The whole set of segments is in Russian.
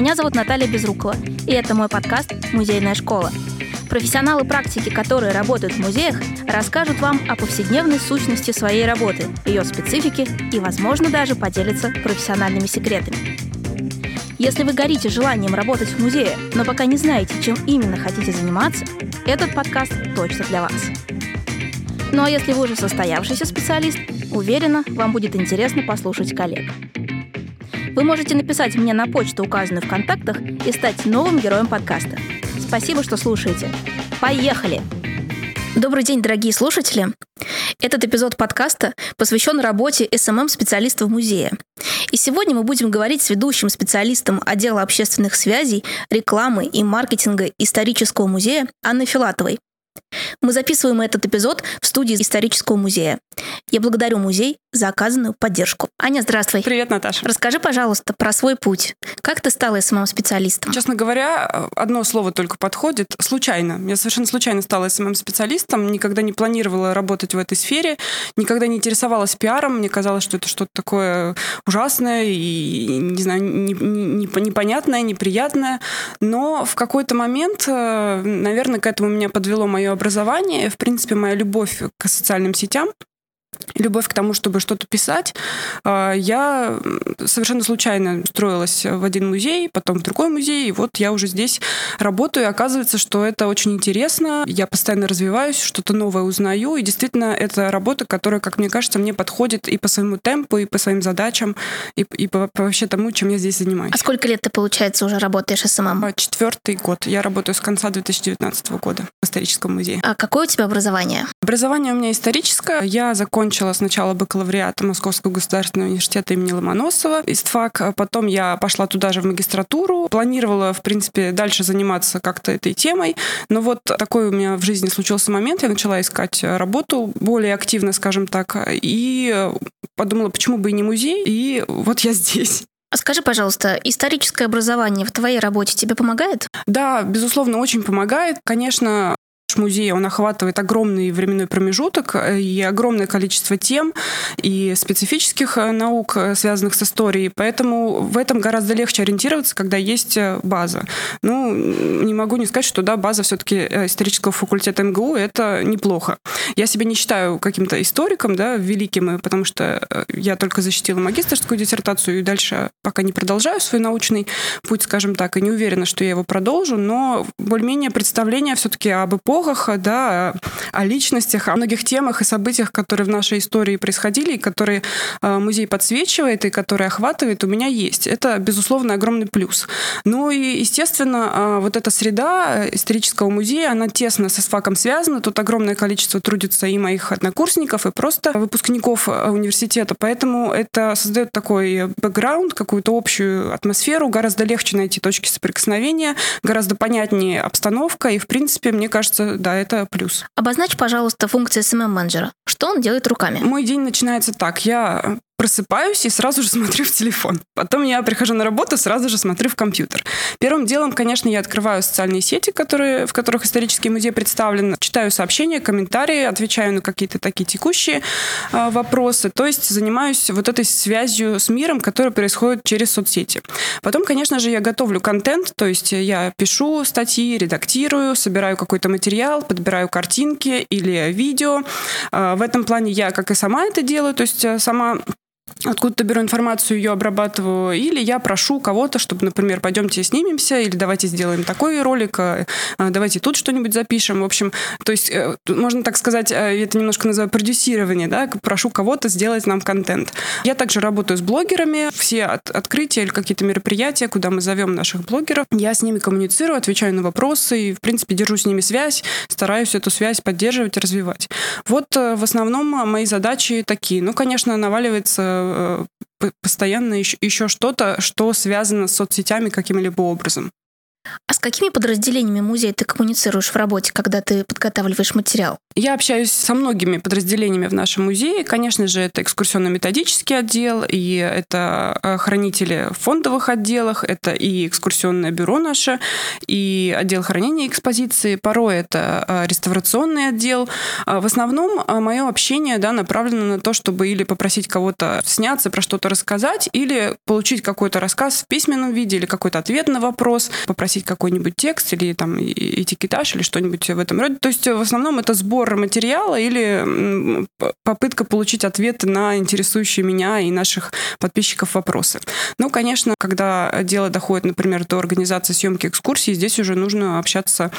Меня зовут Наталья Безрукова, и это мой подкаст «Музейная школа». Профессионалы практики, которые работают в музеях, расскажут вам о повседневной сущности своей работы, ее специфике и, возможно, даже поделятся профессиональными секретами. Если вы горите желанием работать в музее, но пока не знаете, чем именно хотите заниматься, этот подкаст точно для вас. Ну а если вы уже состоявшийся специалист, уверена, вам будет интересно послушать коллег. Вы можете написать мне на почту, указанную в контактах, и стать новым героем подкаста. Спасибо, что слушаете. Поехали! Добрый день, дорогие слушатели! Этот эпизод подкаста посвящен работе СММ-специалистов музея. И сегодня мы будем говорить с ведущим специалистом отдела общественных связей, рекламы и маркетинга исторического музея Анной Филатовой. Мы записываем этот эпизод в студии исторического музея. Я благодарю музей за оказанную поддержку. Аня, здравствуй. Привет, Наташа. Расскажи, пожалуйста, про свой путь. Как ты стала СММ-специалистом? Честно говоря, одно слово только подходит. Случайно. Я совершенно случайно стала СММ-специалистом, никогда не планировала работать в этой сфере, никогда не интересовалась пиаром. Мне казалось, что это что-то такое ужасное и, не знаю, непонятное, неприятное. Но в какой-то момент, э, наверное, к этому меня подвело мое образование, в принципе, моя любовь к социальным сетям любовь к тому, чтобы что-то писать. А, я совершенно случайно устроилась в один музей, потом в другой музей, и вот я уже здесь работаю, и оказывается, что это очень интересно. Я постоянно развиваюсь, что-то новое узнаю, и действительно это работа, которая, как мне кажется, мне подходит и по своему темпу, и по своим задачам, и, и по, по вообще тому, чем я здесь занимаюсь. А сколько лет ты, получается, уже работаешь SMM? А, четвертый год. Я работаю с конца 2019 года в историческом музее. А какое у тебя образование? Образование у меня историческое. Я закончила закончила сначала бакалавриат Московского государственного университета имени Ломоносова, ИСТФАК. А потом я пошла туда же в магистратуру. Планировала, в принципе, дальше заниматься как-то этой темой. Но вот такой у меня в жизни случился момент. Я начала искать работу более активно, скажем так. И подумала, почему бы и не музей. И вот я здесь. А скажи, пожалуйста, историческое образование в твоей работе тебе помогает? Да, безусловно, очень помогает. Конечно, музей, он охватывает огромный временной промежуток э, и огромное количество тем и специфических э, наук, э, связанных с историей, поэтому в этом гораздо легче ориентироваться, когда есть база. Ну, не могу не сказать, что да, база все-таки исторического факультета МГУ — это неплохо. Я себя не считаю каким-то историком, да, великим, потому что я только защитила магистрскую диссертацию и дальше пока не продолжаю свой научный путь, скажем так, и не уверена, что я его продолжу, но более-менее представление все-таки об эпохе эпохах, да, о личностях, о многих темах и событиях, которые в нашей истории происходили, и которые э, музей подсвечивает, и которые охватывает, у меня есть. Это, безусловно, огромный плюс. Ну и, естественно, э, вот эта среда исторического музея, она тесно со СФАКом связана. Тут огромное количество трудится и моих однокурсников, и просто выпускников э, университета. Поэтому это создает такой бэкграунд, какую-то общую атмосферу. Гораздо легче найти точки соприкосновения, гораздо понятнее обстановка. И, в принципе, мне кажется, да, это плюс. Обозначь, пожалуйста, функции SMM-менеджера. Что он делает руками? Мой день начинается так. Я просыпаюсь и сразу же смотрю в телефон. Потом я прихожу на работу, сразу же смотрю в компьютер. Первым делом, конечно, я открываю социальные сети, которые, в которых исторический музей представлен, читаю сообщения, комментарии, отвечаю на какие-то такие текущие э, вопросы. То есть занимаюсь вот этой связью с миром, которая происходит через соцсети. Потом, конечно же, я готовлю контент, то есть я пишу статьи, редактирую, собираю какой-то материал, подбираю картинки или видео. Э, в этом плане я, как и сама это делаю, то есть э, сама откуда-то беру информацию, ее обрабатываю, или я прошу кого-то, чтобы, например, пойдемте снимемся, или давайте сделаем такой ролик, а, а, давайте тут что-нибудь запишем. В общем, то есть, э, можно так сказать, э, это немножко называю продюсирование, да, прошу кого-то сделать нам контент. Я также работаю с блогерами, все от, открытия или какие-то мероприятия, куда мы зовем наших блогеров, я с ними коммуницирую, отвечаю на вопросы и, в принципе, держу с ними связь, стараюсь эту связь поддерживать развивать. Вот э, в основном мои задачи такие. Ну, конечно, наваливается Э, постоянно еще, еще что-то, что связано с соцсетями каким-либо образом. А с какими подразделениями музея ты коммуницируешь в работе, когда ты подготавливаешь материал? Я общаюсь со многими подразделениями в нашем музее. Конечно же, это экскурсионно-методический отдел, и это э, хранители в фондовых отделах, это и экскурсионное бюро наше, и отдел хранения экспозиции. Порой это э, реставрационный отдел. А в основном э, мое общение да, направлено на то, чтобы или попросить кого-то сняться, про что-то рассказать, или получить какой-то рассказ в письменном виде, или какой-то ответ на вопрос, попросить какой-нибудь текст, или там этикетаж, или что-нибудь в этом роде. То есть в основном это сбор материала или попытка получить ответы на интересующие меня и наших подписчиков вопросы. Ну, конечно, когда дело доходит, например, до организации съемки экскурсии, здесь уже нужно общаться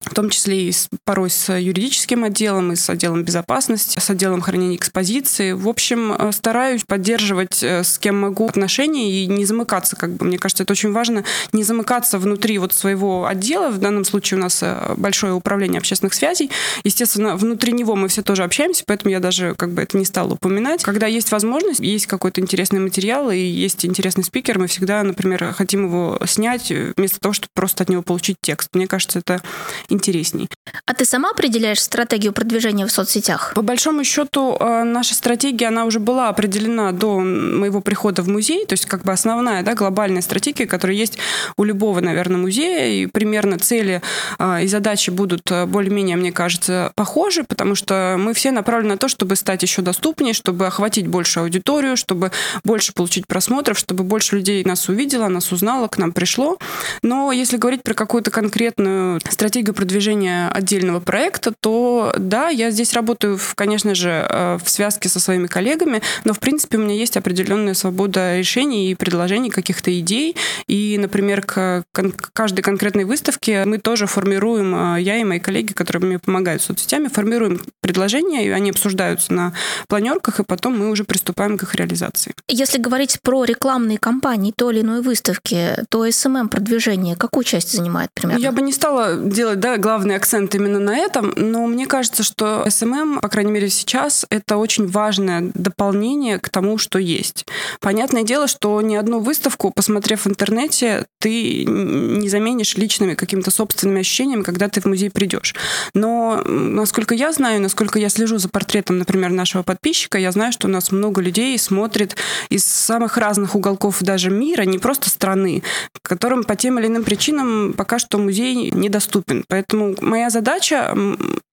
в том числе и с, порой с юридическим отделом, и с отделом безопасности, с отделом хранения экспозиции. В общем, э, стараюсь поддерживать э, с кем могу отношения и не замыкаться. Как бы. Мне кажется, это очень важно, не замыкаться внутри вот своего отдела. В данном случае у нас э, большое управление общественных связей. Естественно, внутри него мы все тоже общаемся, поэтому я даже как бы это не стала упоминать. Когда есть возможность, есть какой-то интересный материал и есть интересный спикер, мы всегда, например, хотим его снять вместо того, чтобы просто от него получить текст. Мне кажется, это интересней. А ты сама определяешь стратегию продвижения в соцсетях? По большому счету, э, наша стратегия, она уже была определена до моего прихода в музей, то есть как бы основная, да, глобальная стратегия, которая есть у любого, наверное, музея, и примерно цели э, и задачи будут э, более-менее, мне кажется, похожи, потому что мы все направлены на то, чтобы стать еще доступнее, чтобы охватить большую аудиторию, чтобы больше получить просмотров, чтобы больше людей нас увидело, нас узнало, к нам пришло. Но если говорить про какую-то конкретную стратегию продвижения отдельного проекта, то да, я здесь работаю, конечно же, э, в связке со своими коллегами, но, в принципе, у меня есть определенная свобода решений и предложений каких-то идей. И, например, к каждой конкретной выставке мы тоже формируем, э, я и мои коллеги, которые мне помогают соцсетями, формируем предложения, и они обсуждаются на планерках, и потом мы уже приступаем к их реализации. Если говорить про рекламные кампании той или иной выставки, то SMM-продвижение какую часть занимает примерно? Я бы не стала делать да, главный акцент именно на этом, но мне кажется, что SMM, по крайней мере сейчас, это очень важное дополнение к тому, что есть. Понятное дело, что ни одну выставку, посмотрев в интернете, ты не заменишь личными какими-то собственными ощущениями, когда ты в музей придешь. Но, насколько я знаю, насколько я слежу за портретом, например, нашего подписчика, я знаю, что у нас много людей смотрит из самых разных уголков даже мира, не просто страны, которым по тем или иным причинам пока что музей недоступен. Поэтому моя задача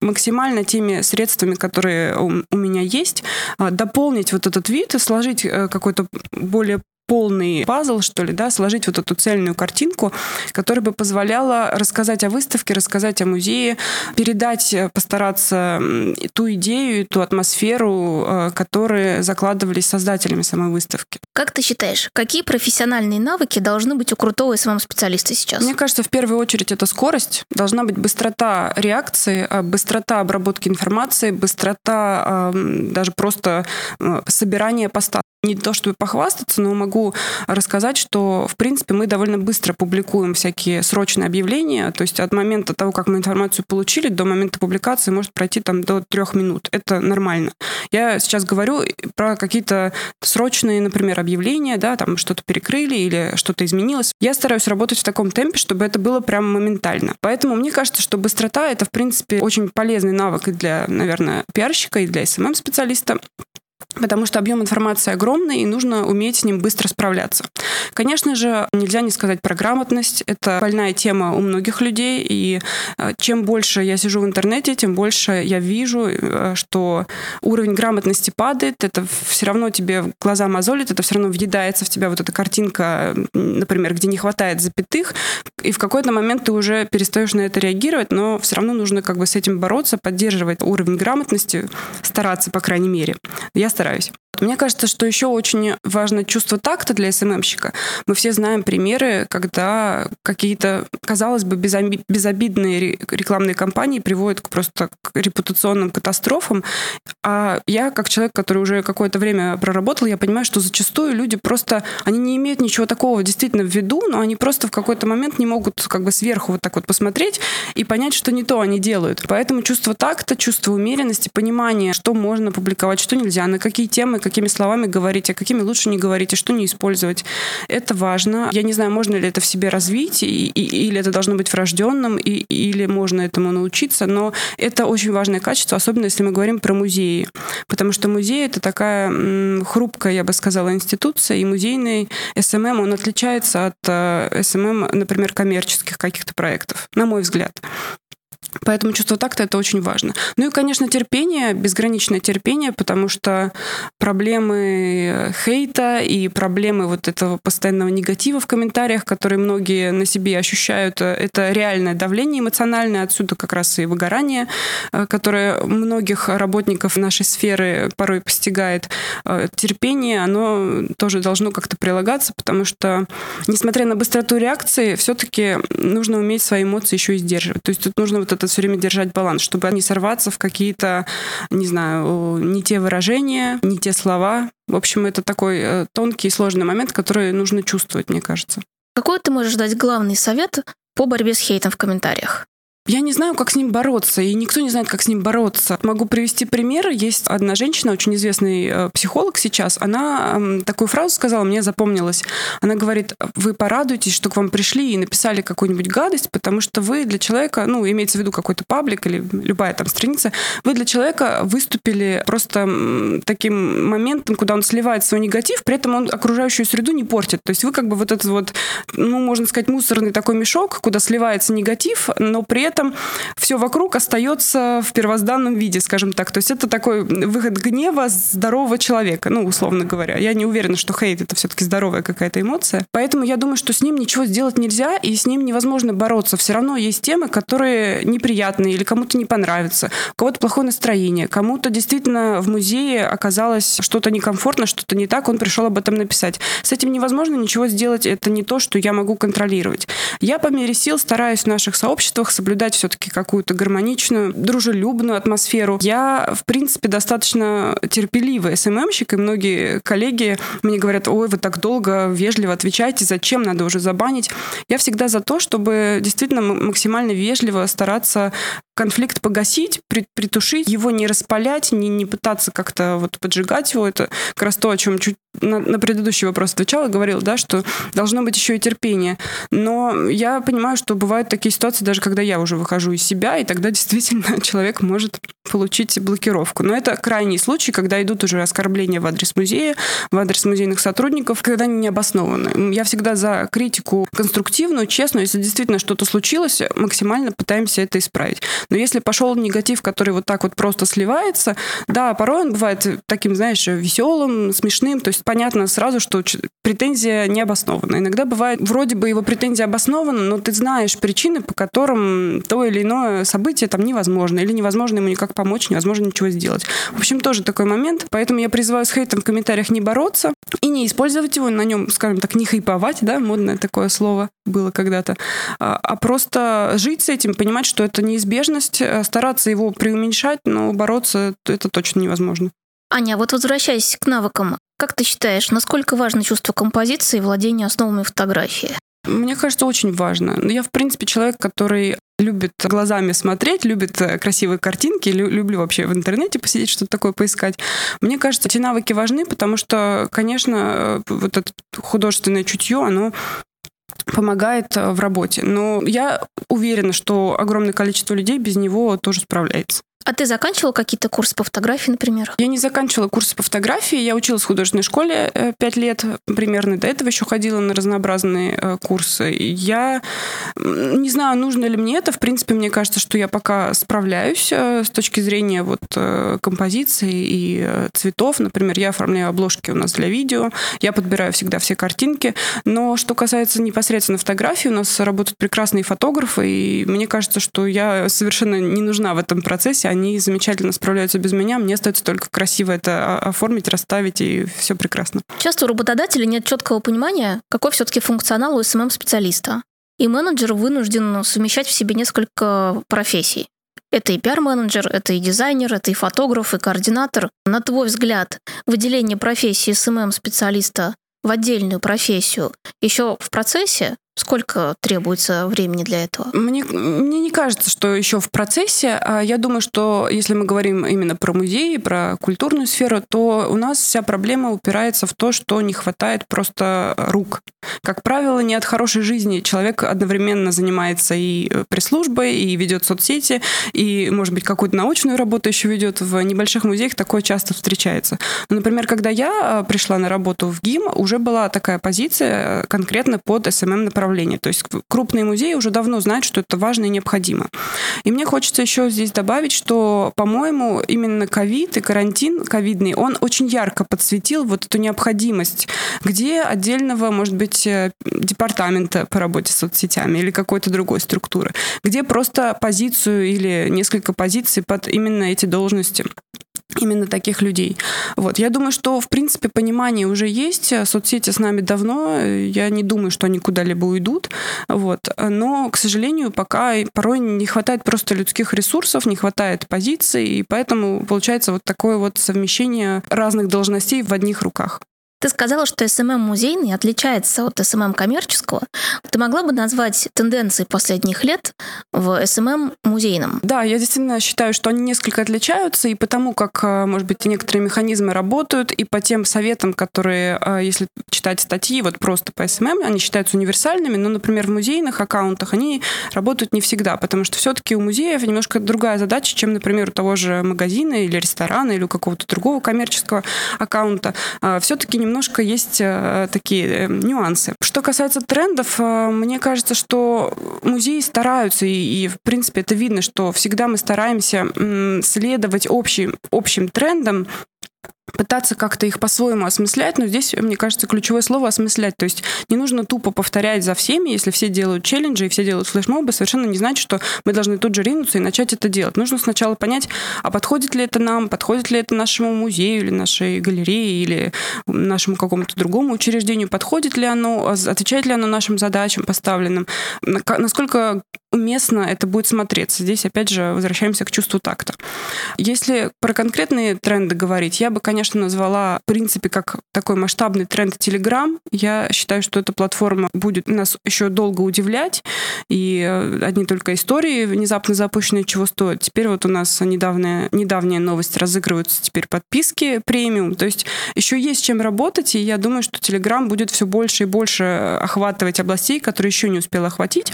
максимально теми средствами, которые у меня есть, а, дополнить вот этот вид и сложить э, какой-то более полный пазл, что ли, да, сложить вот эту цельную картинку, которая бы позволяла рассказать о выставке, рассказать о музее, передать, э, постараться ту идею, ту атмосферу, э, которые закладывались создателями самой выставки. Как ты считаешь, какие профессиональные навыки должны быть у крутого SMM-специалиста сейчас? Мне кажется, в первую очередь это скорость. Должна быть быстрота реакции, э, быстрота обработки информации, быстрота даже просто собирания поста не то чтобы похвастаться, но могу рассказать, что, в принципе, мы довольно быстро публикуем всякие срочные объявления, то есть от момента того, как мы информацию получили, до момента публикации может пройти там до трех минут. Это нормально. Я сейчас говорю про какие-то срочные, например, объявления, да, там что-то перекрыли или что-то изменилось. Я стараюсь работать в таком темпе, чтобы это было прям моментально. Поэтому мне кажется, что быстрота — это, в принципе, очень полезный навык и для, наверное, пиарщика, и для SMM-специалиста потому что объем информации огромный, и нужно уметь с ним быстро справляться. Конечно же, нельзя не сказать про грамотность. Это больная тема у многих людей, и э, чем больше я сижу в интернете, тем больше я вижу, э, что уровень грамотности падает, это все равно тебе глаза мозолит, это все равно въедается в тебя вот эта картинка, например, где не хватает запятых, и в какой-то момент ты уже перестаешь на это реагировать, но все равно нужно как бы с этим бороться, поддерживать уровень грамотности, стараться, по крайней мере. Я стараюсь. Мне кажется, что еще очень важно чувство такта для СММщика. Мы все знаем примеры, когда какие-то, казалось бы, безобидные рекламные кампании приводят к просто к репутационным катастрофам. А я, как человек, который уже какое-то время проработал, я понимаю, что зачастую люди просто, они не имеют ничего такого действительно в виду, но они просто в какой-то момент не могут как бы сверху вот так вот посмотреть и понять, что не то они делают. Поэтому чувство такта, чувство умеренности, понимание, что можно публиковать, что нельзя, на на какие темы, какими словами говорить, а какими лучше не говорить, и что не использовать. Это важно. Я не знаю, можно ли это в себе развить, и, и, или это должно быть врожденным, и, или можно этому научиться, но это очень важное качество, особенно если мы говорим про музеи. Потому что музей — это такая м, хрупкая, я бы сказала, институция, и музейный SMM, он отличается от э, SMM, например, коммерческих каких-то проектов, на мой взгляд. Поэтому чувство такта это очень важно. Ну и, конечно, терпение, безграничное терпение, потому что проблемы хейта и проблемы вот этого постоянного негатива в комментариях, которые многие на себе ощущают, это реальное давление эмоциональное, отсюда как раз и выгорание, э, которое многих работников нашей сферы порой постигает. Э, терпение, оно тоже должно как-то прилагаться, потому что, несмотря на быстроту реакции, все-таки нужно уметь свои эмоции еще и сдерживать. То есть тут нужно вот это все время держать баланс, чтобы не сорваться в какие-то, не знаю, не те выражения, не те слова. В общем, это такой э, тонкий и сложный момент, который нужно чувствовать, мне кажется. Какой ты можешь дать главный совет по борьбе с хейтом в комментариях? Я не знаю, как с ним бороться, и никто не знает, как с ним бороться. Могу привести пример. Есть одна женщина, очень известный э, психолог сейчас. Она такую фразу сказала, мне запомнилась. Она говорит, вы порадуетесь, что к вам пришли и написали какую-нибудь гадость, потому что вы для человека, ну, имеется в виду какой-то паблик или любая там страница, вы для человека выступили просто таким моментом, куда он сливает свой негатив, при этом он окружающую среду не портит. То есть вы как бы вот этот вот, ну, можно сказать, мусорный такой мешок, куда сливается негатив, но при этом этом все вокруг остается в первозданном виде, скажем так. То есть это такой выход гнева здорового человека, ну, условно говоря. Я не уверена, что хейт — это все-таки здоровая какая-то эмоция. Поэтому я думаю, что с ним ничего сделать нельзя, и с ним невозможно бороться. Все равно есть темы, которые неприятные или кому-то не понравятся, у кого-то плохое настроение, кому-то действительно в музее оказалось что-то некомфортно, что-то не так, он пришел об этом написать. С этим невозможно ничего сделать, это не то, что я могу контролировать. Я по мере сил стараюсь в наших сообществах соблюдать создать все-таки какую-то гармоничную, дружелюбную атмосферу. Я, в принципе, достаточно терпеливый СММщик, и многие коллеги мне говорят, ой, вы так долго, вежливо отвечаете, зачем, надо уже забанить. Я всегда за то, чтобы действительно максимально вежливо стараться конфликт погасить, притушить, его не распалять, не, не пытаться как-то вот поджигать его. Это как раз то, о чем чуть на, на предыдущий вопрос отвечала, говорил, да, что должно быть еще и терпение. Но я понимаю, что бывают такие ситуации, даже когда я уже выхожу из себя, и тогда действительно человек может получить блокировку. Но это крайний случай, когда идут уже оскорбления в адрес музея, в адрес музейных сотрудников, когда они не обоснованы. Я всегда за критику конструктивную, честную. Если действительно что-то случилось, максимально пытаемся это исправить. Но если пошел негатив, который вот так вот просто сливается, да, порой он бывает таким, знаешь, веселым, смешным, то есть понятно сразу, что претензия не обоснована. Иногда бывает, вроде бы его претензия обоснована, но ты знаешь причины, по которым то или иное событие там невозможно, или невозможно ему никак помочь, невозможно ничего сделать. В общем, тоже такой момент. Поэтому я призываю с хейтом в комментариях не бороться и не использовать его, на нем, скажем так, не хайповать, да, модное такое слово было когда-то, а, а просто жить с этим, понимать, что это неизбежность, э, стараться его преуменьшать, но бороться это точно невозможно. Аня, вот возвращаясь к навыкам, как ты считаешь, насколько важно чувство композиции и владение основами фотографии? Мне кажется, очень важно. Я, в принципе, человек, который любит глазами смотреть, любит э, красивые картинки, люблю вообще в интернете посидеть, что-то такое поискать. Мне кажется, эти навыки важны, потому что, конечно, э, вот это художественное чутье, оно помогает э, в работе. Но я уверена, что огромное количество людей без него тоже справляется. А ты заканчивала какие-то курсы по фотографии, например? Я не заканчивала курсы по фотографии. Я училась в художественной школе э, пять лет примерно. До этого еще ходила на разнообразные э, курсы. Я не знаю, нужно ли мне это. В принципе, мне кажется, что я пока справляюсь э, с точки зрения вот композиции и цветов. Например, я оформляю обложки у нас для видео. Я подбираю всегда все картинки. Но что касается непосредственно фотографии, у нас работают прекрасные фотографы. И мне кажется, что я совершенно не нужна в этом процессе они замечательно справляются без меня. Мне остается только красиво это оформить, расставить, и все прекрасно. Часто у работодателя нет четкого понимания, какой все-таки функционал у SMM-специалиста. И менеджер вынужден совмещать в себе несколько профессий. Это и пиар-менеджер, это и дизайнер, это и фотограф, и координатор. На твой взгляд, выделение профессии SMM-специалиста в отдельную профессию еще в процессе Сколько требуется времени для этого? Мне, мне не кажется, что еще в процессе. А я думаю, что если мы говорим именно про музеи, про культурную сферу, то у нас вся проблема упирается в то, что не хватает просто рук. Как правило, не от хорошей жизни человек одновременно занимается и э, пресс-службой, и ведет соцсети, и, может быть, какую-то научную работу еще ведет. В небольших музеях такое часто встречается. Ну, например, когда я э, пришла на работу в ГИМ, уже была такая позиция э, конкретно под SMM-направление направление. То есть крупные музеи уже давно знают, что это важно и необходимо. И мне хочется еще здесь добавить, что, по-моему, именно ковид и карантин ковидный, он очень ярко подсветил вот эту необходимость, где отдельного, может быть, э, департамента по работе с соцсетями или какой-то другой структуры, где просто позицию или несколько позиций под именно эти должности именно таких людей. Вот. Я думаю, что, в принципе, понимание уже есть. Соцсети с нами давно. Я не думаю, что они куда-либо уйдут. Вот. Но, к сожалению, пока порой не хватает просто людских ресурсов, не хватает позиций, и поэтому получается вот такое вот совмещение разных должностей в одних руках. Ты сказала, что SMM музейный отличается от SMM коммерческого. Ты могла бы назвать тенденции последних лет в SMM музейном? Да, я действительно считаю, что они несколько отличаются и потому, как, э, может быть, некоторые механизмы работают, и по тем советам, которые, э, если читать статьи вот просто по SMM, они считаются универсальными, но, например, в музейных аккаунтах они работают не всегда, потому что все-таки у музеев немножко другая задача, чем, например, у того же магазина или ресторана или у какого-то другого коммерческого аккаунта. А, все-таки немножко есть э, такие э, нюансы. Что касается трендов, э, мне кажется, что музеи стараются, и, и в принципе это видно, что всегда мы стараемся следовать общим, общим трендам, пытаться как-то их по-своему осмыслять, но здесь, мне кажется, ключевое слово осмыслять. То есть не нужно тупо повторять за всеми, если все делают челленджи и все делают флешмобы, совершенно не значит, что мы должны тут же ринуться и начать это делать. Нужно сначала понять, а подходит ли это нам, подходит ли это нашему музею или нашей галерее или нашему какому-то другому учреждению, подходит ли оно, отвечает ли оно нашим задачам поставленным, насколько уместно это будет смотреться. Здесь, опять же, возвращаемся к чувству такта. Если про конкретные тренды говорить, я бы, конечно, назвала, в принципе, как такой масштабный тренд Telegram. Я считаю, что эта платформа будет нас еще долго удивлять, и э, одни только истории внезапно запущенные чего стоят. Теперь вот у нас недавняя, недавняя новость, разыгрываются теперь подписки премиум, то есть еще есть чем работать, и я думаю, что Telegram будет все больше и больше охватывать областей, которые еще не успел охватить,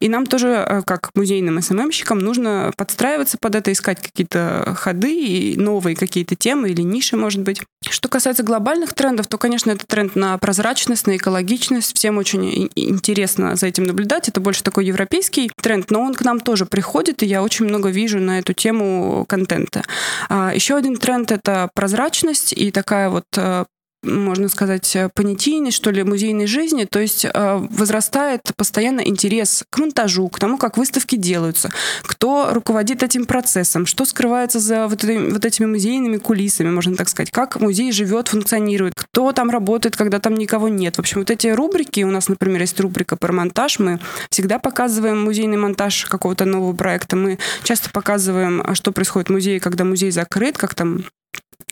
и нам тоже Э, как музейным СММщикам, нужно подстраиваться под это, искать какие-то ходы и новые какие-то темы или ниши, может быть. Что касается глобальных трендов, то, конечно, это тренд на прозрачность, на экологичность. Всем очень интересно за этим наблюдать. Это больше такой европейский тренд, но он к нам тоже приходит, и я очень много вижу на эту тему контента. А еще один тренд — это прозрачность и такая вот э, можно сказать, э, понятийной, что ли, музейной жизни. То есть э, возрастает постоянно интерес к монтажу, к тому, как выставки делаются, кто руководит этим процессом, что скрывается за вот, этими, вот этими музейными кулисами, можно так сказать, как музей живет, функционирует, кто там работает, когда там никого нет. В общем, вот эти рубрики, у нас, например, есть рубрика про монтаж, мы всегда показываем музейный монтаж какого-то нового проекта, мы часто показываем, что происходит в музее, когда музей закрыт, как там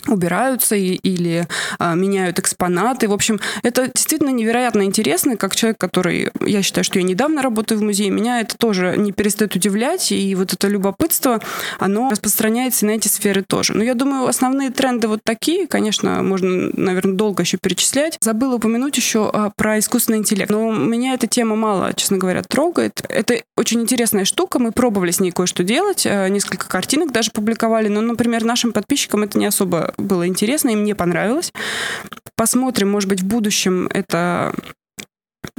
убираются и, или а, меняют экспонаты. В общем, это действительно невероятно интересно, как человек, который, я считаю, что я недавно работаю в музее, меня это тоже не перестает удивлять, и вот это любопытство, оно распространяется на эти сферы тоже. Но я думаю, основные тренды вот такие, конечно, можно, наверное, долго еще перечислять. Забыла упомянуть еще а, про искусственный интеллект. Но меня эта тема мало, честно говоря, трогает. Это очень интересная штука, мы пробовали с ней кое-что делать, а, несколько картинок даже публиковали, но, например, нашим подписчикам это не особо было интересно и мне понравилось. Посмотрим, может быть, в будущем это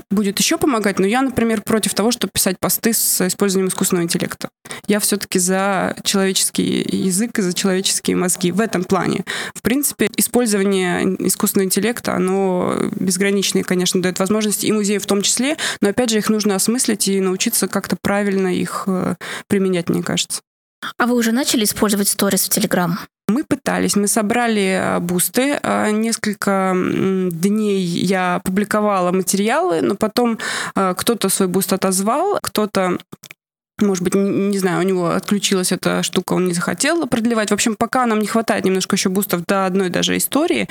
будет еще помогать, но я, например, против того, чтобы писать посты с использованием искусственного интеллекта. Я все-таки за человеческий язык и за человеческие мозги в этом плане. В принципе, использование искусственного интеллекта, оно безграничное, конечно, дает возможности и музею в том числе, но, опять же, их нужно осмыслить и научиться как-то правильно их э, применять, мне кажется. А вы уже начали использовать сторис в Телеграм? Мы пытались, мы собрали э, бусты. Э, несколько дней я публиковала материалы, но потом э, кто-то свой буст отозвал, кто-то может быть, не знаю, у него отключилась эта штука, он не захотел продлевать. В общем, пока нам не хватает немножко еще бустов до одной даже истории,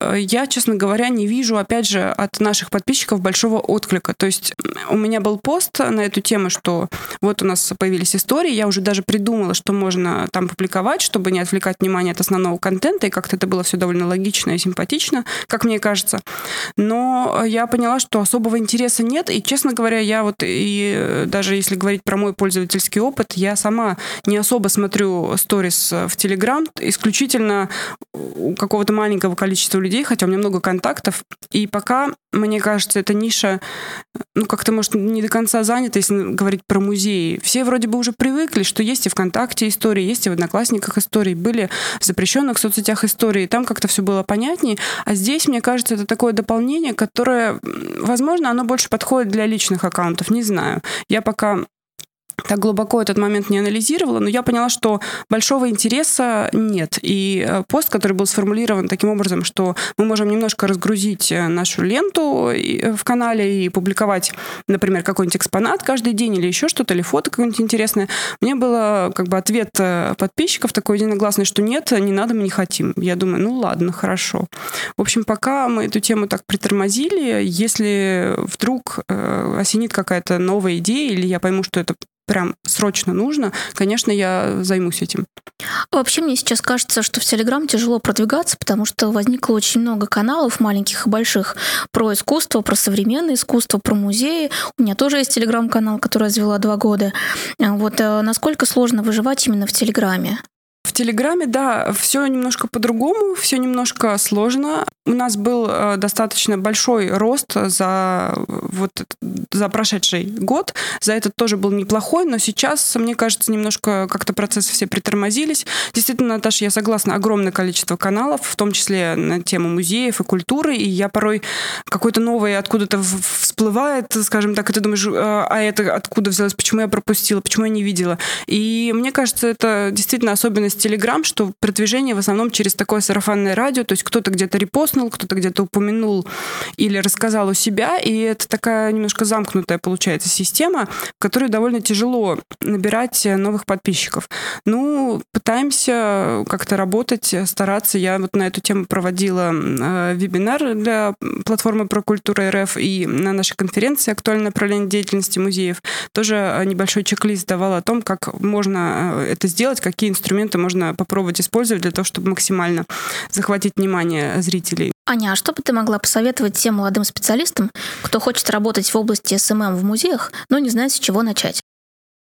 э, я, честно говоря, не вижу, опять же, от наших подписчиков большого отклика. То есть у меня был пост на эту тему, что вот у нас появились истории, я уже даже придумала, что можно там публиковать, чтобы не отвлекать внимание от основного контента, и как-то это было все довольно логично и симпатично, как мне кажется. Но я поняла, что особого интереса нет, и, честно говоря, я вот и э, даже если говорить про мой пользовательский опыт, я сама не особо смотрю сторис в Телеграм, исключительно у какого-то маленького количества людей, хотя у меня много контактов, и пока, мне кажется, эта ниша, ну, как-то, может, не до конца занята, если говорить про музеи. Все вроде бы уже привыкли, что есть и ВКонтакте истории, есть и в Одноклассниках истории, были в запрещенных соцсетях истории, там как-то все было понятнее, а здесь, мне кажется, это такое дополнение, которое, возможно, оно больше подходит для личных аккаунтов, не знаю. Я пока так глубоко этот момент не анализировала, но я поняла, что большого интереса нет. И э, пост, который был сформулирован таким образом, что мы можем немножко разгрузить э, нашу ленту э, в канале и публиковать, например, какой-нибудь экспонат каждый день или еще что-то, или фото какое-нибудь интересное, мне было как бы ответ подписчиков такой единогласный, что нет, не надо, мы не хотим. Я думаю, ну ладно, хорошо. В общем, пока мы эту тему так притормозили, если вдруг осенит какая-то новая идея, или я пойму, что это прям срочно нужно, конечно, я займусь этим. Вообще, мне сейчас кажется, что в Телеграм тяжело продвигаться, потому что возникло очень много каналов, маленьких и больших, про искусство, про современное искусство, про музеи. У меня тоже есть Телеграм-канал, который я развела два года. Вот э, насколько сложно выживать именно в Телеграме? Телеграме, да, все немножко по-другому, все немножко сложно. У нас был э, достаточно большой рост за вот за прошедший год. За этот тоже был неплохой, но сейчас, мне кажется, немножко как-то процессы все притормозились. Действительно, Наташа, я согласна, огромное количество каналов, в том числе на тему музеев и культуры, и я порой какой-то новый откуда-то всплывает, скажем так, и ты думаешь, э, а это откуда взялось, почему я пропустила, почему я не видела. И мне кажется, это действительно особенность Телеграм, что продвижение в основном через такое сарафанное радио, то есть кто-то где-то репостнул, кто-то где-то упомянул или рассказал у себя, и это такая немножко замкнутая получается система, в которой довольно тяжело набирать новых подписчиков. Ну, пытаемся как-то работать, стараться. Я вот на эту тему проводила э, вебинар для платформы про культуру РФ и на нашей конференции «Актуальное направление деятельности музеев» тоже небольшой чек-лист давала о том, как можно э, это сделать, какие инструменты можно попробовать использовать для того, чтобы максимально захватить внимание зрителей. Аня, а что бы ты могла посоветовать тем молодым специалистам, кто хочет работать в области SMM в музеях, но не знает, с чего начать?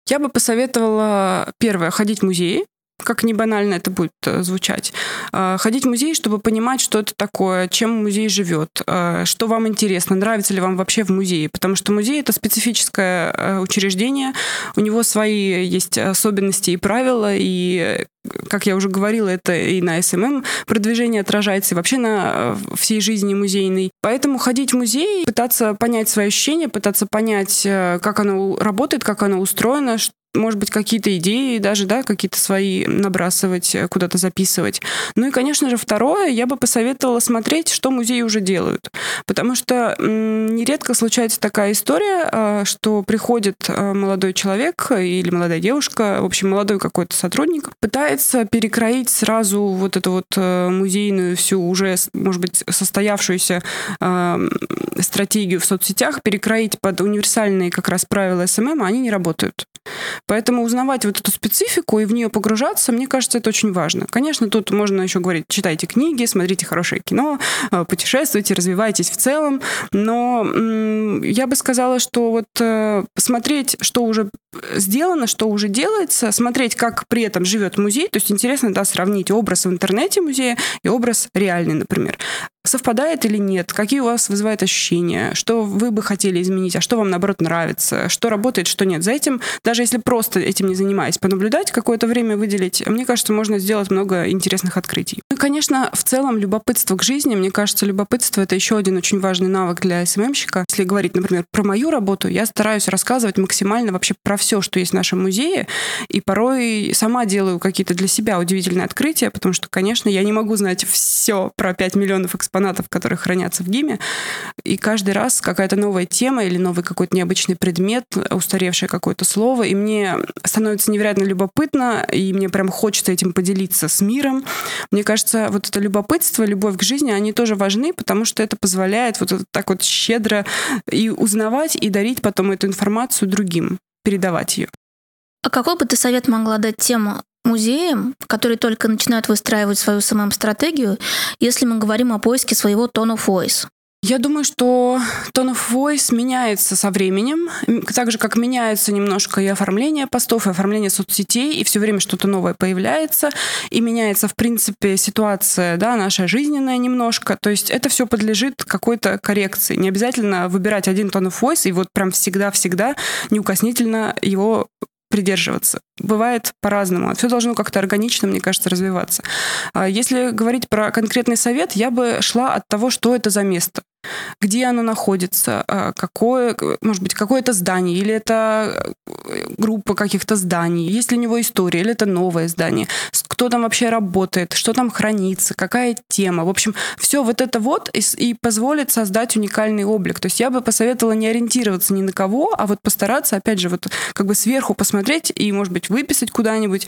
Я бы посоветовала, первое, ходить в музеи, как не банально это будет э, звучать, э, ходить в музей, чтобы понимать, что это такое, чем музей живет, э, что вам интересно, нравится ли вам вообще в музее, потому что музей это специфическое учреждение, у него свои есть особенности и правила, и как я уже говорила, это и на SMM продвижение отражается, и вообще на всей жизни музейной. Поэтому ходить в музей, пытаться понять свои ощущения, пытаться понять, как оно работает, как оно устроено, может быть, какие-то идеи даже, да, какие-то свои набрасывать, э, куда-то записывать. Ну и, конечно же, второе, я бы посоветовала смотреть, что музеи уже делают. Потому что нередко случается такая история, э, что приходит э, молодой человек или молодая девушка, в общем, молодой какой-то сотрудник, пытается перекроить сразу вот эту вот музейную всю уже, может быть, состоявшуюся стратегию в соцсетях, перекроить под универсальные как раз правила SMM, а они не работают. Поэтому узнавать вот эту специфику и в нее погружаться, мне кажется, это очень важно. Конечно, тут можно еще говорить, читайте книги, смотрите хорошее кино, э, путешествуйте, развивайтесь в целом, но я бы сказала, что вот э, смотреть, что уже сделано, что уже делается, смотреть, как при этом живет музей, то есть интересно, да, сравнить образ в интернете музея и образ реальный, например. Совпадает или нет? Какие у вас вызывают ощущения? Что вы бы хотели изменить? А что вам, наоборот, нравится? Что работает, что нет? За этим, даже если просто этим не занимаясь, понаблюдать, какое-то время выделить, мне кажется, можно сделать много интересных открытий. Ну, конечно, в целом любопытство к жизни, мне кажется, любопытство — это еще один очень важный навык для СММщика. Если говорить, например, про мою работу, я стараюсь рассказывать максимально вообще про все, что есть в нашем музее, и порой сама делаю какие-то для себя удивительные открытия, потому что, конечно, я не могу знать все про 5 миллионов экспонатов, которые хранятся в ГИМе. И каждый раз какая-то новая тема или новый какой-то необычный предмет, устаревшее какое-то слово. И мне становится невероятно любопытно, и мне прям хочется этим поделиться с миром. Мне кажется, вот это любопытство, любовь к жизни, они тоже важны, потому что это позволяет вот так вот щедро и узнавать, и дарить потом эту информацию другим, передавать ее. А какой бы ты совет могла дать тем музеям, которые только начинают выстраивать свою СММ-стратегию, если мы говорим о поиске своего tone of voice? Я думаю, что tone of voice меняется со временем, так же, как меняется немножко и оформление постов, и оформление соцсетей, и все время что-то новое появляется, и меняется, в принципе, ситуация, да, наша жизненная немножко. То есть это все подлежит какой-то коррекции. Не обязательно выбирать один tone of voice и вот прям всегда-всегда неукоснительно его придерживаться. Бывает по-разному. Все должно как-то органично, мне кажется, развиваться. А если говорить про конкретный совет, я бы шла от того, что это за место где оно находится, а, какое, может быть, какое-то здание, или это э, группа каких-то зданий, есть ли у него история, или это новое здание, кто там вообще работает, что там хранится, какая тема. В общем, все вот это вот и, и позволит создать уникальный облик. То есть я бы посоветовала не ориентироваться ни на кого, а вот постараться, опять же, вот как бы сверху посмотреть и, может быть, выписать куда-нибудь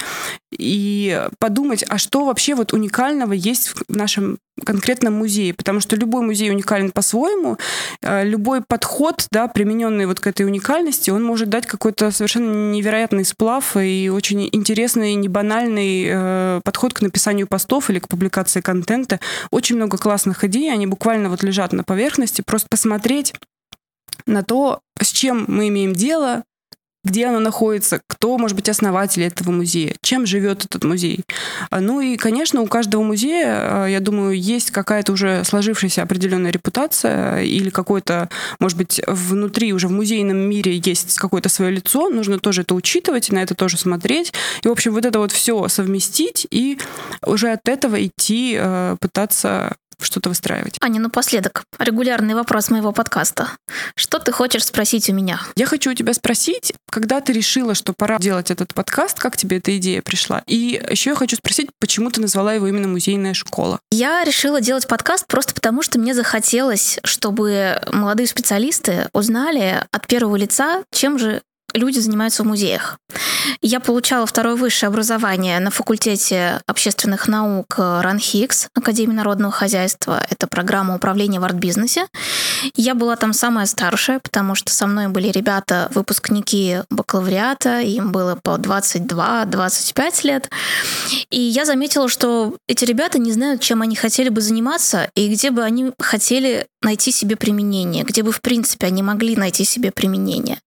и подумать, а что вообще вот уникального есть в нашем конкретном музее, потому что любой музей уникален по-своему, э, любой подход, да, примененный вот к этой уникальности, он может дать какой-то совершенно невероятный сплав и очень интересный, небанальный э, подход к написанию постов или к публикации контента. Очень много классных идей, они буквально вот лежат на поверхности, просто посмотреть на то, с чем мы имеем дело, где оно находится, кто, может быть, основатель этого музея, чем живет этот музей. А, ну и, конечно, у каждого музея, а, я думаю, есть какая-то уже сложившаяся определенная репутация или какой-то, может быть, внутри уже в музейном мире есть какое-то свое лицо, нужно тоже это учитывать, на это тоже смотреть. И, в общем, вот это вот все совместить и уже от этого идти а, пытаться что-то выстраивать. Аня, напоследок, регулярный вопрос моего подкаста. Что ты хочешь спросить у меня? Я хочу у тебя спросить, когда ты решила, что пора делать этот подкаст, как тебе эта идея пришла? И еще я хочу спросить, почему ты назвала его именно «Музейная школа»? Я решила делать подкаст просто потому, что мне захотелось, чтобы молодые специалисты узнали от первого лица, чем же люди занимаются в музеях. Я получала второе высшее образование на факультете общественных наук РАНХИКС, Академии народного хозяйства. Это программа управления в арт-бизнесе. Я была там самая старшая, потому что со мной были ребята, выпускники бакалавриата, им было по 22-25 лет. И я заметила, что эти ребята не знают, чем они хотели бы заниматься и где бы они хотели найти себе применение, где бы, в принципе, они могли найти себе применение.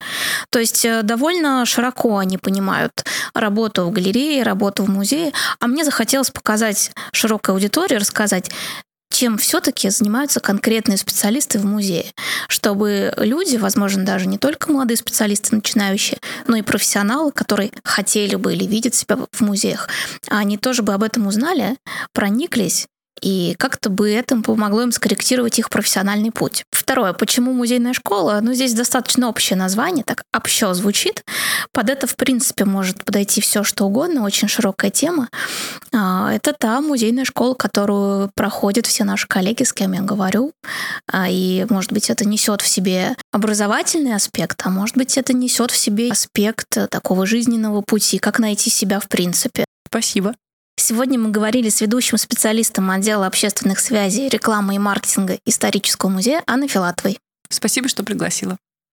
То есть э, довольно широко они понимают работу в галерее, работу в музее, а мне захотелось показать широкой аудитории, рассказать, чем все-таки занимаются конкретные специалисты в музее, чтобы люди, возможно, даже не только молодые специалисты начинающие, но и профессионалы, которые хотели бы или видят себя в музеях, они тоже бы об этом узнали, прониклись и как-то бы это помогло им скорректировать их профессиональный путь. Второе, почему музейная школа? Ну, здесь достаточно общее название, так общо звучит. Под это, в принципе, может подойти все, что угодно, очень широкая тема. А, это та музейная школа, которую проходят все наши коллеги, с кем я говорю. А, и, может быть, это несет в себе образовательный аспект, а может быть, это несет в себе аспект такого жизненного пути, как найти себя в принципе. Спасибо. Сегодня мы говорили с ведущим специалистом отдела общественных связей, рекламы и маркетинга исторического музея Анной Филатовой. Спасибо, что пригласила.